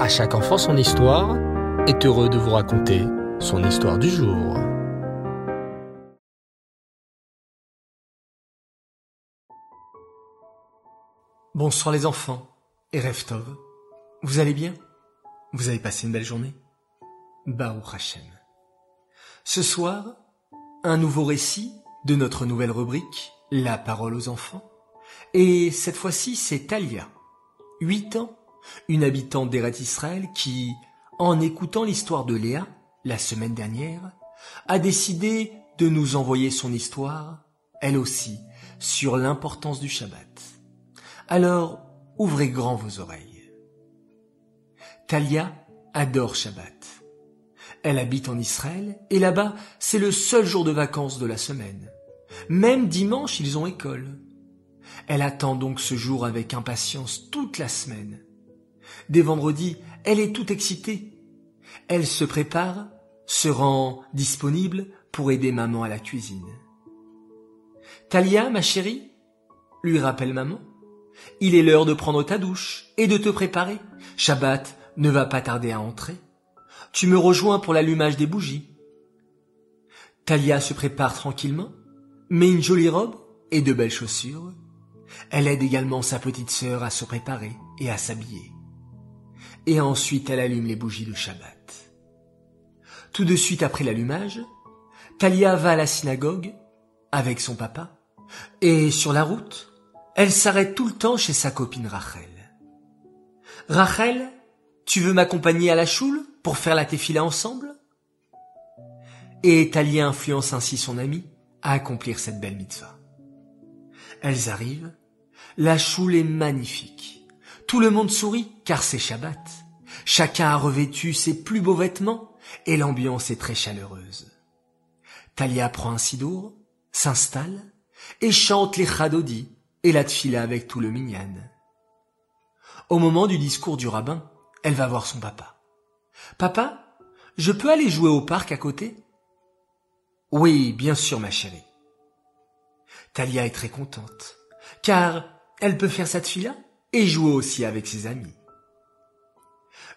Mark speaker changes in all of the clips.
Speaker 1: À chaque enfant son histoire est heureux de vous raconter son histoire du jour.
Speaker 2: Bonsoir les enfants et Reftov. Vous allez bien? Vous avez passé une belle journée? Baruch Hashem. Ce soir, un nouveau récit de notre nouvelle rubrique, La parole aux enfants. Et cette fois-ci, c'est Talia, 8 ans, une habitante d'Eret Israël qui, en écoutant l'histoire de Léa, la semaine dernière, a décidé de nous envoyer son histoire, elle aussi, sur l'importance du Shabbat. Alors, ouvrez grand vos oreilles. Talia adore Shabbat. Elle habite en Israël et là-bas, c'est le seul jour de vacances de la semaine. Même dimanche, ils ont école. Elle attend donc ce jour avec impatience toute la semaine. Dès vendredi, elle est toute excitée. Elle se prépare, se rend disponible pour aider maman à la cuisine. Talia, ma chérie, lui rappelle maman, il est l'heure de prendre ta douche et de te préparer. Shabbat ne va pas tarder à entrer. Tu me rejoins pour l'allumage des bougies. Talia se prépare tranquillement, met une jolie robe et de belles chaussures. Elle aide également sa petite sœur à se préparer et à s'habiller. Et ensuite elle allume les bougies de Shabbat. Tout de suite après l'allumage, Talia va à la synagogue avec son papa et sur la route, elle s'arrête tout le temps chez sa copine Rachel. Rachel, tu veux m'accompagner à la choule pour faire la tefila ensemble? Et Talia influence ainsi son ami à accomplir cette belle mitzvah. Elles arrivent, la choule est magnifique. Tout le monde sourit car c'est Shabbat. Chacun a revêtu ses plus beaux vêtements et l'ambiance est très chaleureuse. Talia prend un sidour, s'installe et chante les chadodis et la tfila avec tout le minyan. Au moment du discours du rabbin, elle va voir son papa. Papa, je peux aller jouer au parc à côté? Oui, bien sûr, ma chérie. Talia est très contente, car elle peut faire sa tfila et jouer aussi avec ses amis.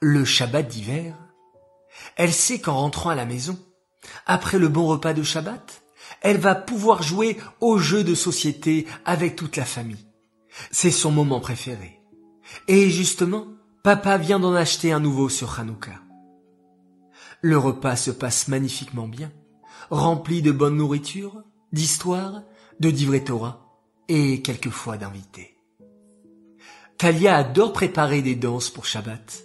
Speaker 2: Le Shabbat d'hiver, elle sait qu'en rentrant à la maison, après le bon repas de Shabbat, elle va pouvoir jouer aux jeux de société avec toute la famille. C'est son moment préféré. Et justement, papa vient d'en acheter un nouveau sur Hanouka. Le repas se passe magnifiquement bien, rempli de bonne nourriture, d'histoire, de divrei Torah et quelquefois d'invités. Talia adore préparer des danses pour Shabbat.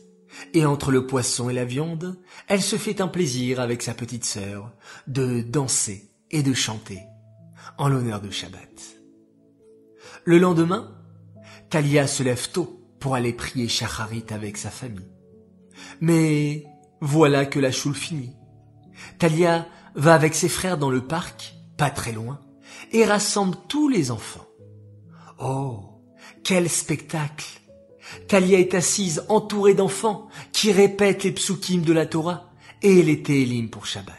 Speaker 2: Et entre le poisson et la viande, elle se fait un plaisir avec sa petite sœur de danser et de chanter en l'honneur de Shabbat. Le lendemain, Talia se lève tôt pour aller prier Shacharit avec sa famille. Mais voilà que la choule finit. Talia va avec ses frères dans le parc, pas très loin, et rassemble tous les enfants. Oh, quel spectacle Talia est assise entourée d'enfants qui répètent les psukim de la Torah et les Télim pour Shabbat.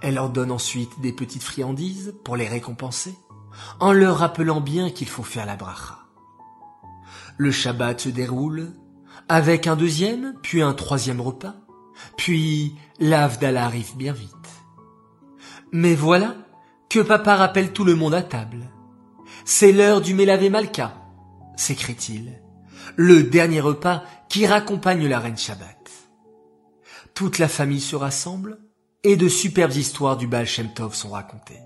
Speaker 2: Elle leur donne ensuite des petites friandises pour les récompenser, en leur rappelant bien qu'il faut faire la bracha. Le Shabbat se déroule avec un deuxième, puis un troisième repas, puis l'Avdallah arrive bien vite. Mais voilà que papa rappelle tout le monde à table. C'est l'heure du Mélavé Malka, s'écrie-t-il, le dernier repas qui raccompagne la reine Shabbat. Toute la famille se rassemble et de superbes histoires du Baal Shem Tov sont racontées.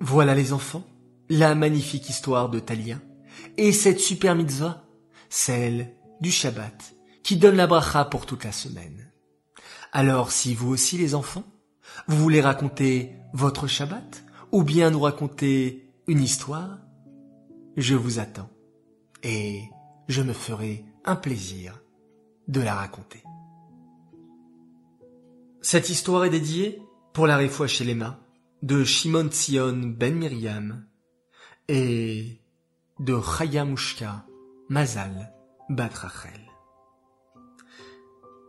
Speaker 2: Voilà les enfants, la magnifique histoire de Talia, et cette super mitzvah, celle du Shabbat, qui donne la bracha pour toute la semaine. Alors si vous aussi les enfants, vous voulez raconter votre Shabbat, ou bien nous raconter une histoire, je vous attends, et je me ferai un plaisir de la raconter. Cette histoire est dédiée pour la réfoua chez Lema de Shimon Tzion ben Miriam et de Chayamushka Mazal bat Rachel.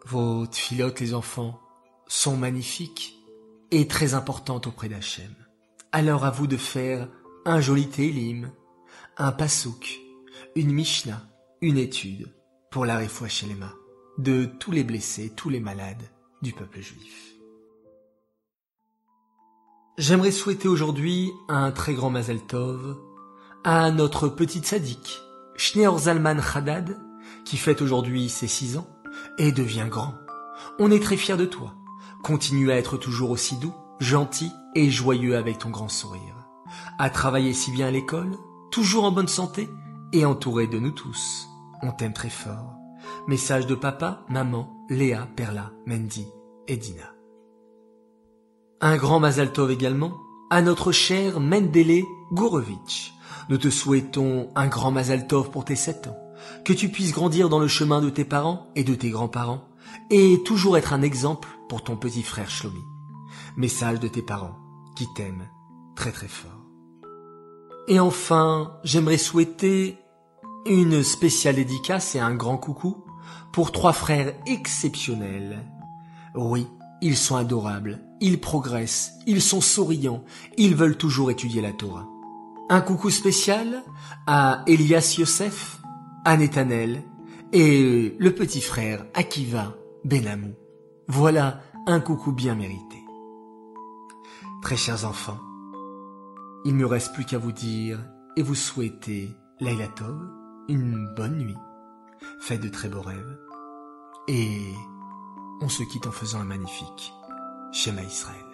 Speaker 2: Vos tfilotes, les enfants, sont magnifiques et très importantes auprès d'Hachem. Alors à vous de faire un joli télim, un pasouk, une mishnah, une étude pour la mains de tous les blessés, tous les malades du peuple juif. J'aimerais souhaiter aujourd'hui un très grand Mazel Tov à notre petite sadique, Schneor Zalman Haddad, qui fête aujourd'hui ses six ans et devient grand. On est très fiers de toi. Continue à être toujours aussi doux, gentil et joyeux avec ton grand sourire. À travailler si bien à l'école, toujours en bonne santé et entouré de nous tous. On t'aime très fort. Message de papa, maman, Léa, Perla, Mendy et Dina. Un grand Mazaltov également à notre cher Mendele Gourovitch. Nous te souhaitons un grand Mazaltov pour tes sept ans, que tu puisses grandir dans le chemin de tes parents et de tes grands-parents, et toujours être un exemple pour ton petit frère Shlomi. Message de tes parents, qui t'aiment très très fort. Et enfin, j'aimerais souhaiter une spéciale dédicace et un grand coucou pour trois frères exceptionnels. Oui, ils sont adorables, ils progressent, ils sont souriants, ils veulent toujours étudier la Torah. Un coucou spécial à Elias Yosef, à Netanel et le petit frère Akiva Benamou. Voilà un coucou bien mérité. Très chers enfants, il me reste plus qu'à vous dire et vous souhaiter Laila Tov, une bonne nuit. Faites de très beaux rêves. Et on se quitte en faisant un magnifique schéma Israël.